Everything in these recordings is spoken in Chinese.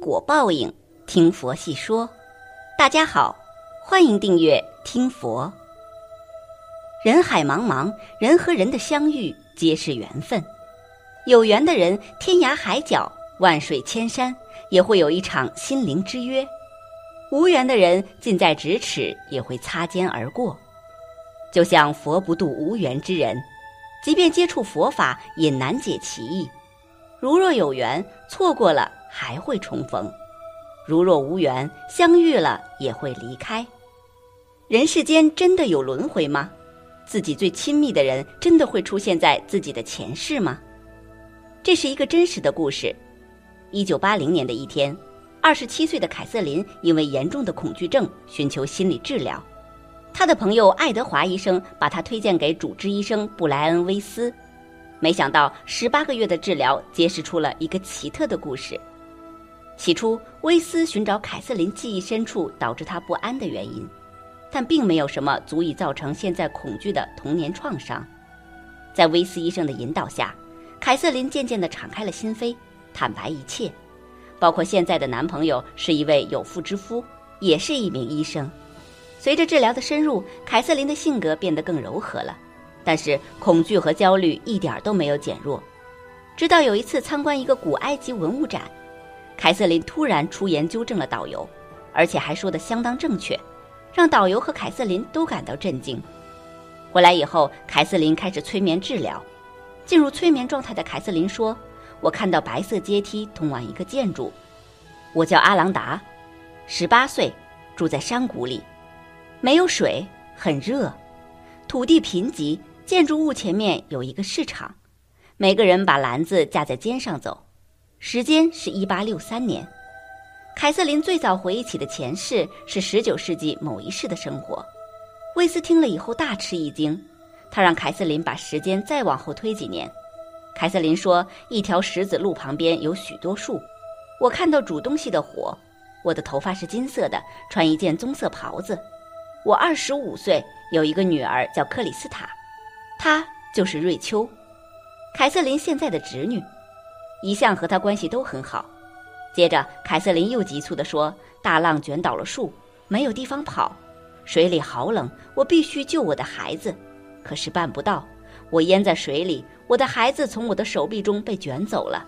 果报应，听佛细说。大家好，欢迎订阅听佛。人海茫茫，人和人的相遇皆是缘分。有缘的人，天涯海角、万水千山，也会有一场心灵之约；无缘的人，近在咫尺，也会擦肩而过。就像佛不渡无缘之人，即便接触佛法，也难解其意。如若有缘，错过了还会重逢；如若无缘，相遇了也会离开。人世间真的有轮回吗？自己最亲密的人真的会出现在自己的前世吗？这是一个真实的故事。一九八零年的一天，二十七岁的凯瑟琳因为严重的恐惧症寻求心理治疗，她的朋友爱德华医生把她推荐给主治医生布莱恩·威斯。没想到，十八个月的治疗揭示出了一个奇特的故事。起初，威斯寻找凯瑟琳记忆深处导致她不安的原因，但并没有什么足以造成现在恐惧的童年创伤。在威斯医生的引导下，凯瑟琳渐渐地敞开了心扉，坦白一切，包括现在的男朋友是一位有妇之夫，也是一名医生。随着治疗的深入，凯瑟琳的性格变得更柔和了。但是恐惧和焦虑一点都没有减弱，直到有一次参观一个古埃及文物展，凯瑟琳突然出言纠正了导游，而且还说的相当正确，让导游和凯瑟琳都感到震惊。回来以后，凯瑟琳开始催眠治疗。进入催眠状态的凯瑟琳说：“我看到白色阶梯通往一个建筑，我叫阿朗达，十八岁，住在山谷里，没有水，很热，土地贫瘠。”建筑物前面有一个市场，每个人把篮子架在肩上走。时间是一八六三年。凯瑟琳最早回忆起的前世是十九世纪某一世的生活。威斯听了以后大吃一惊，他让凯瑟琳把时间再往后推几年。凯瑟琳说：“一条石子路旁边有许多树，我看到煮东西的火。我的头发是金色的，穿一件棕色袍子。我二十五岁，有一个女儿叫克里斯塔。”她就是瑞秋，凯瑟琳现在的侄女，一向和他关系都很好。接着，凯瑟琳又急促地说：“大浪卷倒了树，没有地方跑，水里好冷，我必须救我的孩子，可是办不到，我淹在水里，我的孩子从我的手臂中被卷走了。”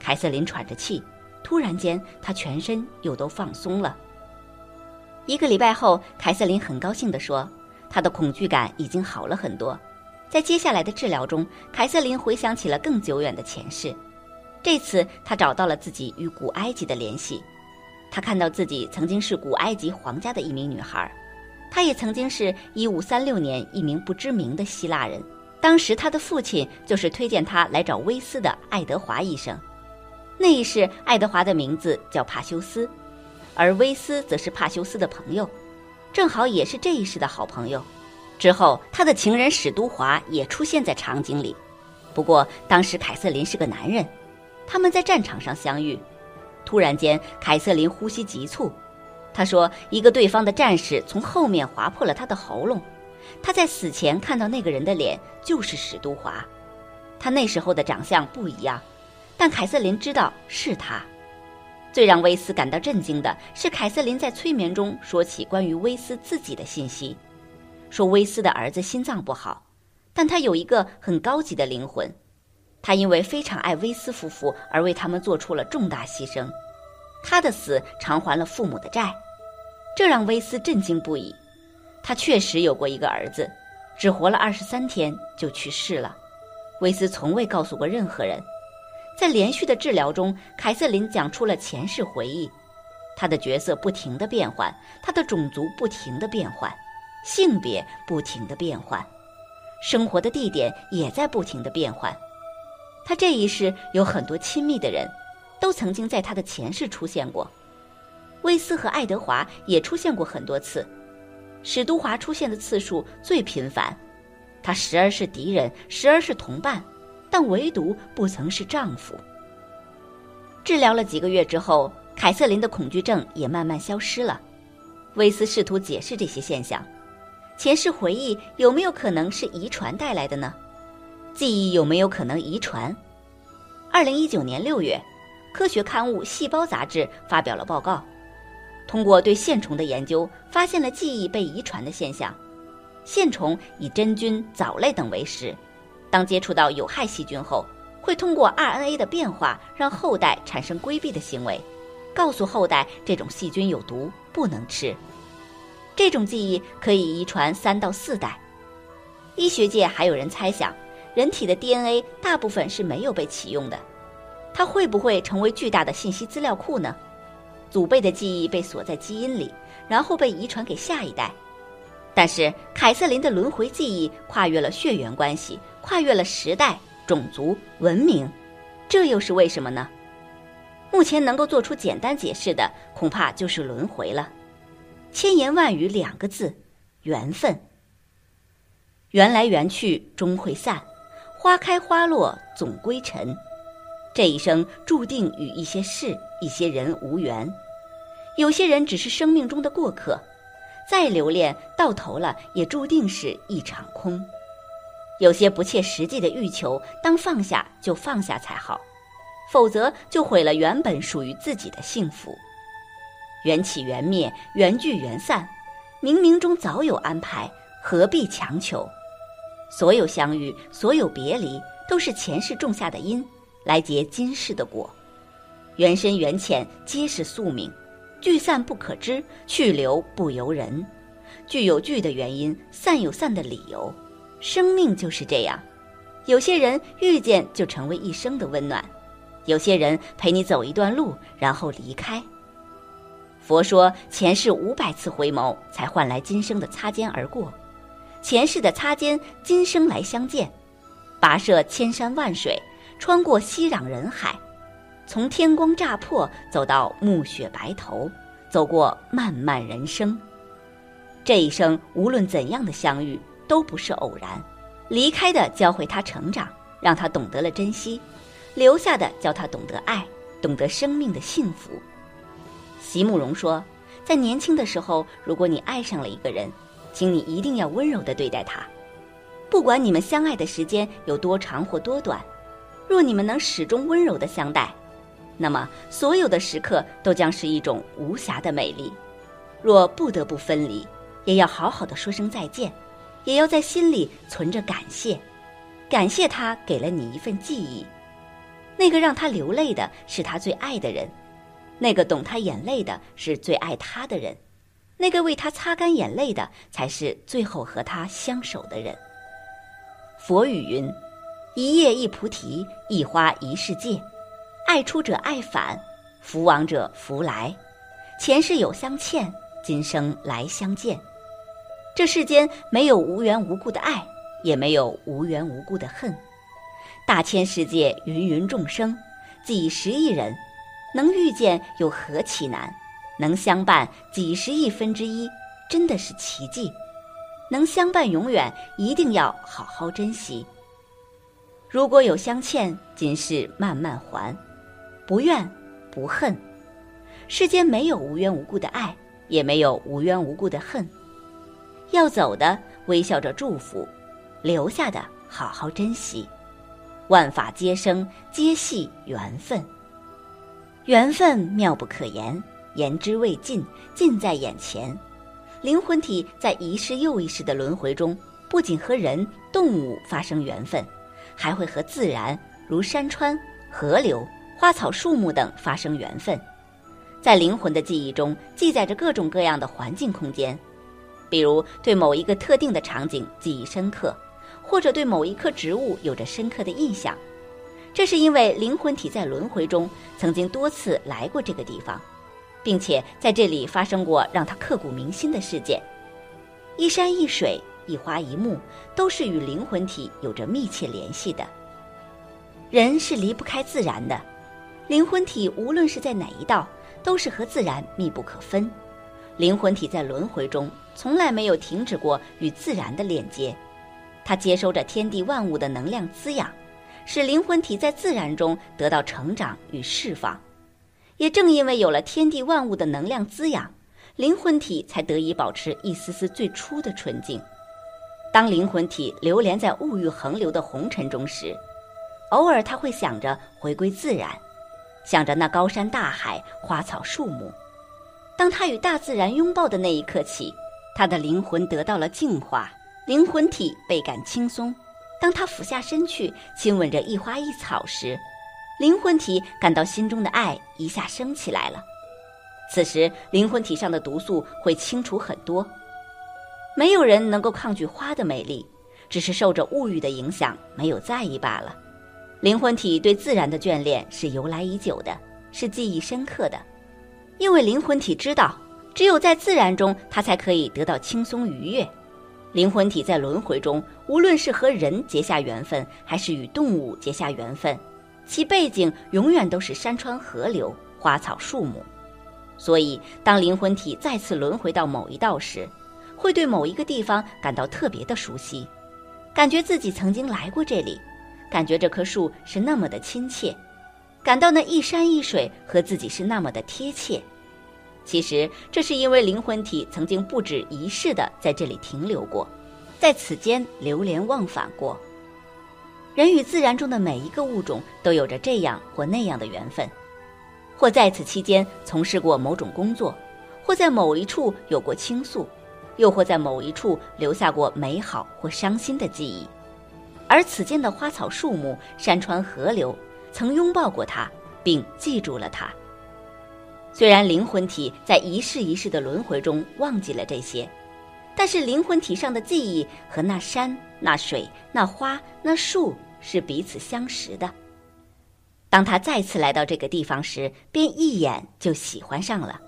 凯瑟琳喘着气，突然间，她全身又都放松了。一个礼拜后，凯瑟琳很高兴地说：“她的恐惧感已经好了很多。”在接下来的治疗中，凯瑟琳回想起了更久远的前世。这次，他找到了自己与古埃及的联系。他看到自己曾经是古埃及皇家的一名女孩，她也曾经是一五三六年一名不知名的希腊人。当时，他的父亲就是推荐她来找威斯的爱德华医生。那一世，爱德华的名字叫帕修斯，而威斯则是帕修斯的朋友，正好也是这一世的好朋友。之后，他的情人史都华也出现在场景里。不过，当时凯瑟琳是个男人，他们在战场上相遇。突然间，凯瑟琳呼吸急促。她说：“一个对方的战士从后面划破了他的喉咙。他在死前看到那个人的脸就是史都华。他那时候的长相不一样，但凯瑟琳知道是他。最让威斯感到震惊的是，凯瑟琳在催眠中说起关于威斯自己的信息。”说威斯的儿子心脏不好，但他有一个很高级的灵魂。他因为非常爱威斯夫妇而为他们做出了重大牺牲。他的死偿还了父母的债，这让威斯震惊不已。他确实有过一个儿子，只活了二十三天就去世了。威斯从未告诉过任何人。在连续的治疗中，凯瑟琳讲出了前世回忆。他的角色不停的变换，他的种族不停的变换。性别不停的变换，生活的地点也在不停的变换。他这一世有很多亲密的人，都曾经在他的前世出现过。威斯和爱德华也出现过很多次，史都华出现的次数最频繁。他时而是敌人，时而是同伴，但唯独不曾是丈夫。治疗了几个月之后，凯瑟琳的恐惧症也慢慢消失了。威斯试图解释这些现象。前世回忆有没有可能是遗传带来的呢？记忆有没有可能遗传？二零一九年六月，科学刊物《细胞》杂志发表了报告，通过对线虫的研究，发现了记忆被遗传的现象。线虫以真菌、藻类等为食，当接触到有害细菌后，会通过 RNA 的变化，让后代产生规避的行为，告诉后代这种细菌有毒，不能吃。这种记忆可以遗传三到四代。医学界还有人猜想，人体的 DNA 大部分是没有被启用的，它会不会成为巨大的信息资料库呢？祖辈的记忆被锁在基因里，然后被遗传给下一代。但是凯瑟琳的轮回记忆跨越了血缘关系，跨越了时代、种族、文明，这又是为什么呢？目前能够做出简单解释的，恐怕就是轮回了。千言万语两个字：缘分。缘来缘去终会散，花开花落总归尘。这一生注定与一些事、一些人无缘，有些人只是生命中的过客，再留恋到头了也注定是一场空。有些不切实际的欲求，当放下就放下才好，否则就毁了原本属于自己的幸福。缘起缘灭，缘聚缘散，冥冥中早有安排，何必强求？所有相遇，所有别离，都是前世种下的因，来结今世的果。缘深缘浅皆是宿命，聚散不可知，去留不由人。聚有聚的原因，散有散的理由。生命就是这样，有些人遇见就成为一生的温暖，有些人陪你走一段路，然后离开。佛说，前世五百次回眸，才换来今生的擦肩而过。前世的擦肩，今生来相见，跋涉千山万水，穿过熙攘人海，从天光乍破走到暮雪白头，走过漫漫人生。这一生无论怎样的相遇，都不是偶然。离开的教会他成长，让他懂得了珍惜；留下的教他懂得爱，懂得生命的幸福。席慕容说，在年轻的时候，如果你爱上了一个人。请你一定要温柔的对待他，不管你们相爱的时间有多长或多短，若你们能始终温柔的相待，那么所有的时刻都将是一种无暇的美丽。若不得不分离，也要好好的说声再见，也要在心里存着感谢，感谢他给了你一份记忆。那个让他流泪的是他最爱的人，那个懂他眼泪的是最爱他的人。那个为他擦干眼泪的，才是最后和他相守的人。佛语云：“一叶一菩提，一花一世界。爱出者爱返，福往者福来。前世有相欠，今生来相见。这世间没有无缘无故的爱，也没有无缘无故的恨。大千世界，芸芸众生，几十亿人，能遇见又何其难？”能相伴几十亿分之一，真的是奇迹。能相伴永远，一定要好好珍惜。如果有相欠，今世慢慢还，不怨不恨。世间没有无缘无故的爱，也没有无缘无故的恨。要走的，微笑着祝福；留下的，好好珍惜。万法皆生，皆系缘分。缘分妙不可言。言之未尽，近在眼前。灵魂体在一世又一世的轮回中，不仅和人、动物发生缘分，还会和自然，如山川、河流、花草、树木等发生缘分。在灵魂的记忆中，记载着各种各样的环境空间，比如对某一个特定的场景记忆深刻，或者对某一棵植物有着深刻的印象。这是因为灵魂体在轮回中曾经多次来过这个地方。并且在这里发生过让他刻骨铭心的事件，一山一水，一花一木，都是与灵魂体有着密切联系的。人是离不开自然的，灵魂体无论是在哪一道，都是和自然密不可分。灵魂体在轮回中从来没有停止过与自然的链接，它接收着天地万物的能量滋养，使灵魂体在自然中得到成长与释放。也正因为有了天地万物的能量滋养，灵魂体才得以保持一丝丝最初的纯净。当灵魂体流连在物欲横流的红尘中时，偶尔他会想着回归自然，想着那高山大海、花草树木。当他与大自然拥抱的那一刻起，他的灵魂得到了净化，灵魂体倍感轻松。当他俯下身去亲吻着一花一草时，灵魂体感到心中的爱一下升起来了。此时，灵魂体上的毒素会清除很多。没有人能够抗拒花的美丽，只是受着物欲的影响，没有在意罢了。灵魂体对自然的眷恋是由来已久的，是记忆深刻的，因为灵魂体知道，只有在自然中，它才可以得到轻松愉悦。灵魂体在轮回中，无论是和人结下缘分，还是与动物结下缘分，其背景永远都是山川河流、花草树木。所以，当灵魂体再次轮回到某一道时，会对某一个地方感到特别的熟悉，感觉自己曾经来过这里，感觉这棵树是那么的亲切，感到那一山一水和自己是那么的贴切。其实，这是因为灵魂体曾经不止一世的在这里停留过，在此间流连忘返过。人与自然中的每一个物种都有着这样或那样的缘分，或在此期间从事过某种工作，或在某一处有过倾诉。又或在某一处留下过美好或伤心的记忆，而此间的花草树木、山川河流，曾拥抱过他，并记住了他。虽然灵魂体在一世一世的轮回中忘记了这些，但是灵魂体上的记忆和那山、那水、那花、那树是彼此相识的。当他再次来到这个地方时，便一眼就喜欢上了。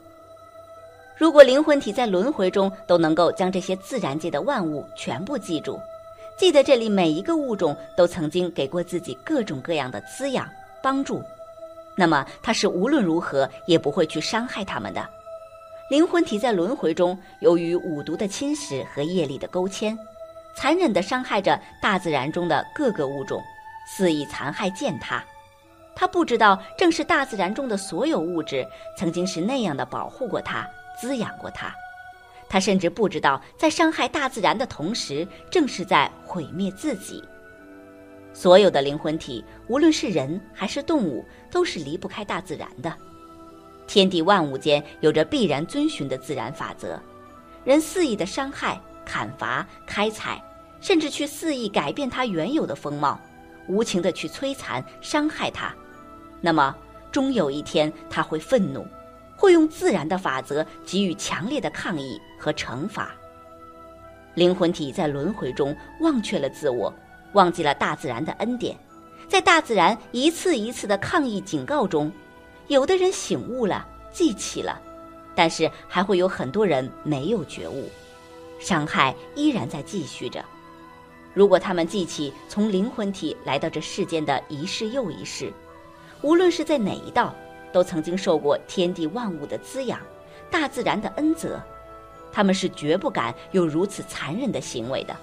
如果灵魂体在轮回中都能够将这些自然界的万物全部记住，记得这里每一个物种都曾经给过自己各种各样的滋养帮助，那么他是无论如何也不会去伤害他们的。灵魂体在轮回中，由于五毒的侵蚀和业力的勾牵，残忍地伤害着大自然中的各个物种，肆意残害践踏。他不知道，正是大自然中的所有物质曾经是那样的保护过他。滋养过他，他甚至不知道，在伤害大自然的同时，正是在毁灭自己。所有的灵魂体，无论是人还是动物，都是离不开大自然的。天地万物间有着必然遵循的自然法则，人肆意的伤害、砍伐、开采，甚至去肆意改变它原有的风貌，无情的去摧残、伤害它，那么终有一天它会愤怒。会用自然的法则给予强烈的抗议和惩罚。灵魂体在轮回中忘却了自我，忘记了大自然的恩典，在大自然一次一次的抗议警告中，有的人醒悟了，记起了，但是还会有很多人没有觉悟，伤害依然在继续着。如果他们记起从灵魂体来到这世间的一世又一世，无论是在哪一道。都曾经受过天地万物的滋养，大自然的恩泽，他们是绝不敢有如此残忍的行为的。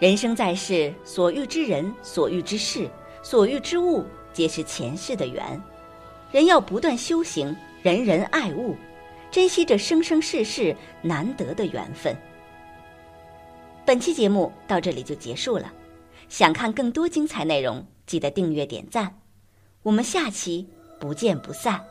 人生在世，所遇之人、所遇之事、所遇之物，皆是前世的缘。人要不断修行，人人爱物，珍惜这生生世世难得的缘分。本期节目到这里就结束了，想看更多精彩内容，记得订阅点赞。我们下期。不见不散。